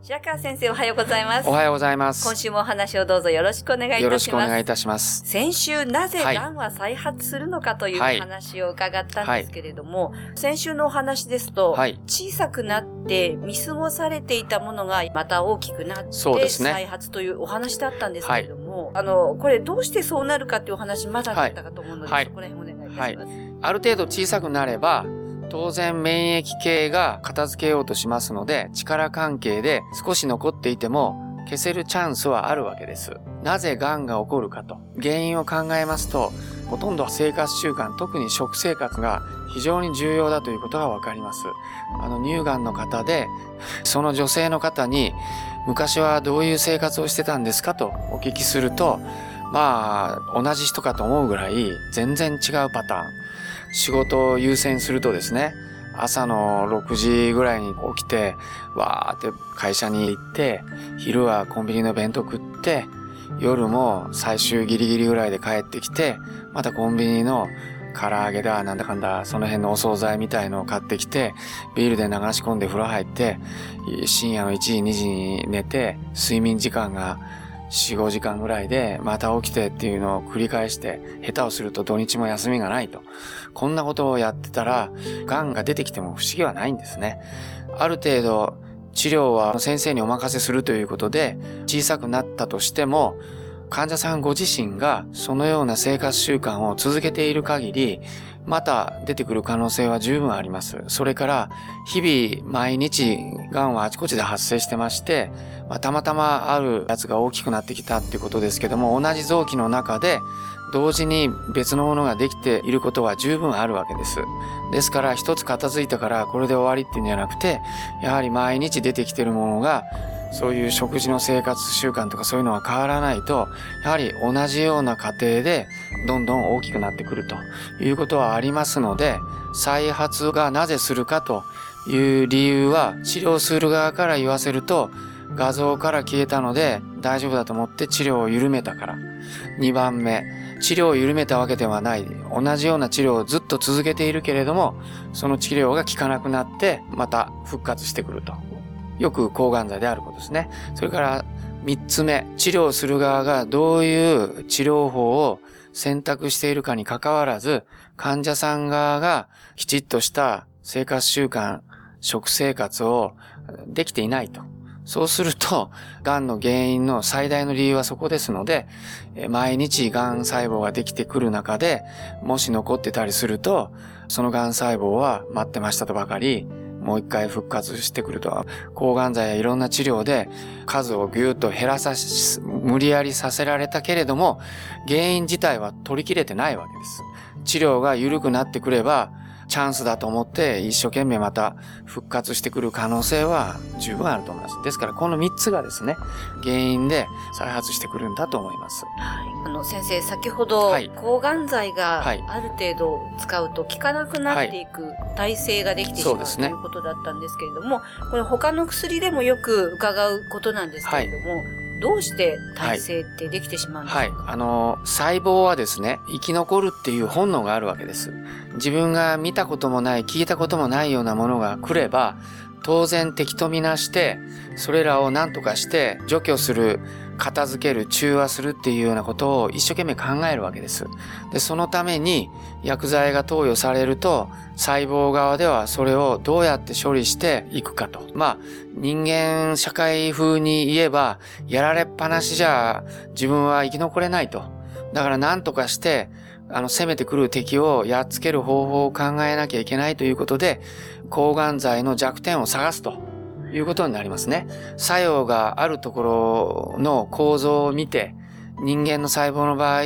白川先生おはようございます。おはようございます。今週もお話をどうぞよろしくお願いいたします。よろしくお願いいたします。先週なぜはいがんは再発するのかというはい。話を伺ったんですけれども、先週のお話ですと、はい。小さくなって見過ごされていたものがまた大きくなって再発というお話だったんですけれども、あの、これどうしてそうなるかっていうお話まだだったかと思うので、はい。そこら辺お願いいたします。ある程度小さくなれば、当然免疫系が片付けようとしますので、力関係で少し残っていても消せるチャンスはあるわけです。なぜ癌が起こるかと。原因を考えますと、ほとんど生活習慣、特に食生活が非常に重要だということがわかります。あの、乳がんの方で、その女性の方に、昔はどういう生活をしてたんですかとお聞きすると、まあ、同じ人かと思うぐらい全然違うパターン。仕事を優先するとですね、朝の6時ぐらいに起きて、わーって会社に行って、昼はコンビニの弁当食って、夜も最終ギリギリぐらいで帰ってきて、またコンビニの唐揚げだ、なんだかんだ、その辺のお惣菜みたいのを買ってきて、ビールで流し込んで風呂入って、深夜の1時、2時に寝て、睡眠時間が4、5時間ぐらいで、また起きてっていうのを繰り返して、下手をすると土日も休みがないと。こんなことをやってたら、癌が出てきても不思議はないんですね。ある程度、治療は先生にお任せするということで、小さくなったとしても、患者さんご自身がそのような生活習慣を続けている限り、また出てくる可能性は十分あります。それから、日々毎日癌はあちこちで発生してまして、まあ、たまたまあるやつが大きくなってきたっていうことですけども、同じ臓器の中で同時に別のものができていることは十分あるわけです。ですから一つ片付いたからこれで終わりっていうんじゃなくて、やはり毎日出てきてるものが、そういう食事の生活習慣とかそういうのは変わらないと、やはり同じような過程でどんどん大きくなってくるということはありますので、再発がなぜするかという理由は治療する側から言わせると、画像から消えたので大丈夫だと思って治療を緩めたから。2番目、治療を緩めたわけではない。同じような治療をずっと続けているけれども、その治療が効かなくなって、また復活してくると。よく抗がん剤であることですね。それから3つ目、治療する側がどういう治療法を選択しているかに関わらず、患者さん側がきちっとした生活習慣、食生活をできていないと。そうすると、癌の原因の最大の理由はそこですので、毎日癌細胞ができてくる中で、もし残ってたりすると、その癌細胞は待ってましたとばかり、もう一回復活してくると、抗がん剤やいろんな治療で数をぎゅーっと減らさし、無理やりさせられたけれども、原因自体は取り切れてないわけです。治療が緩くなってくれば、チャンスだと思って一生懸命また復活してくる可能性は十分あると思います。ですからこの3つがですね、原因で再発してくるんだと思います。はい。あの、先生、先ほど、はい抗がん剤がはいある程度使うと効かなくなっていく体制ができてしまう、そうですねということだったんですけれども、これ他の薬でもよく伺うことなんですけれども、どうして体制ってできてしまうんですか、はい。あの、細胞はですね、生き残るっていう本能があるわけです。自分が見たこともない、聞いたこともないようなものが来れば、当然敵とみなして、それらを何とかして除去する、片付ける、中和するっていうようなことを一生懸命考えるわけです。で、そのために薬剤が投与されると、細胞側ではそれをどうやって処理していくかと。まあ、人間社会風に言えば、やられっぱなしじゃ自分は生き残れないと。だから何とかして、あの、攻めてくる敵をやっつける方法を考えなきゃいけないということで、抗がん剤の弱点を探すということになりますね。作用があるところの構造を見て、人間の細胞の場合、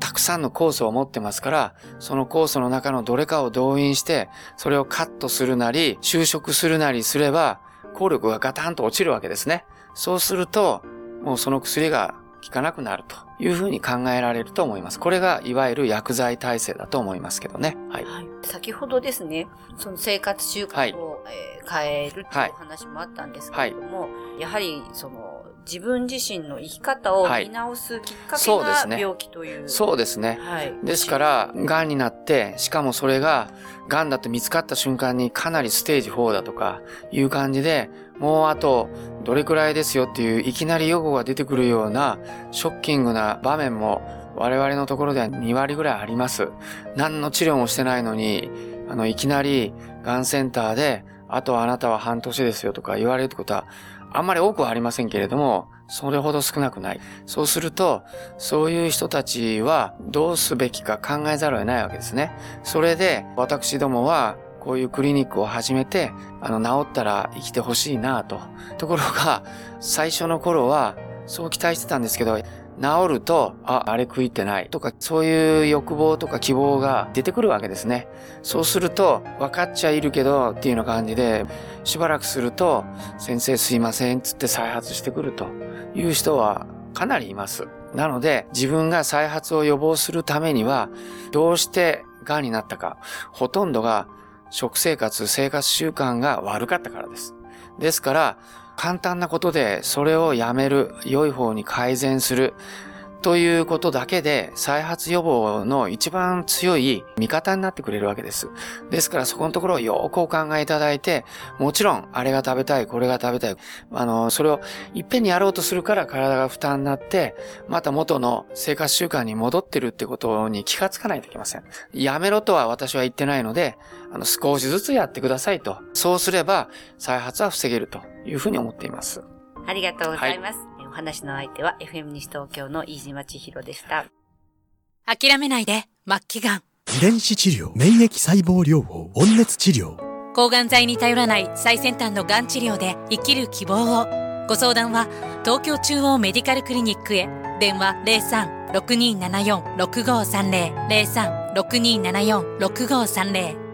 たくさんの酵素を持ってますから、その酵素の中のどれかを動員して、それをカットするなり、就職するなりすれば、効力がガタンと落ちるわけですね。そうすると、もうその薬が効かなくなるというふうに考えられると思います。これがいわゆる薬剤耐性だと思いますけどね。はい。はい、先ほどですね、その生活習慣を、はい、えー、変えるという話もあったんですけれども、はい、やはりその自分自身の生き方を見直すきっかけが病気という。そうですね。はい、ですから、癌になって、しかもそれが癌だと見つかった瞬間にかなりステージ4だとかいう感じで、もうあとどれくらいですよっていういきなり予後が出てくるようなショッキングな場面も我々のところでは2割ぐらいあります。何の治療もしてないのに、あの、いきなり癌センターで、あとあなたは半年ですよとか言われることはあんまり多くはありませんけれども、それほど少なくない。そうすると、そういう人たちはどうすべきか考えざるを得ないわけですね。それで、私どもはこういうクリニックを始めて、あの、治ったら生きてほしいなと。ところが、最初の頃は、そう期待してたんですけど、治ると、あ、あれ食いてないとか、そういう欲望とか希望が出てくるわけですね。そうすると、分かっちゃいるけど、っていうような感じで、しばらくすると、先生すいません、つって再発してくるという人はかなりいます。なので、自分が再発を予防するためには、どうして癌になったか、ほとんどが食生活、生活習慣が悪かったからです。ですから、簡単なことでそれをやめる、良い方に改善する、ということだけで再発予防の一番強い味方になってくれるわけです。ですからそこのところをよくお考えいただいて、もちろんあれが食べたい、これが食べたい。あの、それをいっぺんにやろうとするから体が負担になって、また元の生活習慣に戻ってるってことに気がつかないといけません。やめろとは私は言ってないので、あの、少しずつやってくださいと。そうすれば再発は防げるというふうに思っています。ありがとうございます。はい話の相手は FM 西東京の飯島千尋でした。諦めないで、末期がん。遺伝子治療、免疫細胞療法、温熱治療。抗がん剤に頼らない最先端のがん治療で生きる希望を。ご相談は東京中央メディカルクリニックへ。電話03-6274-6530。03-6274-6530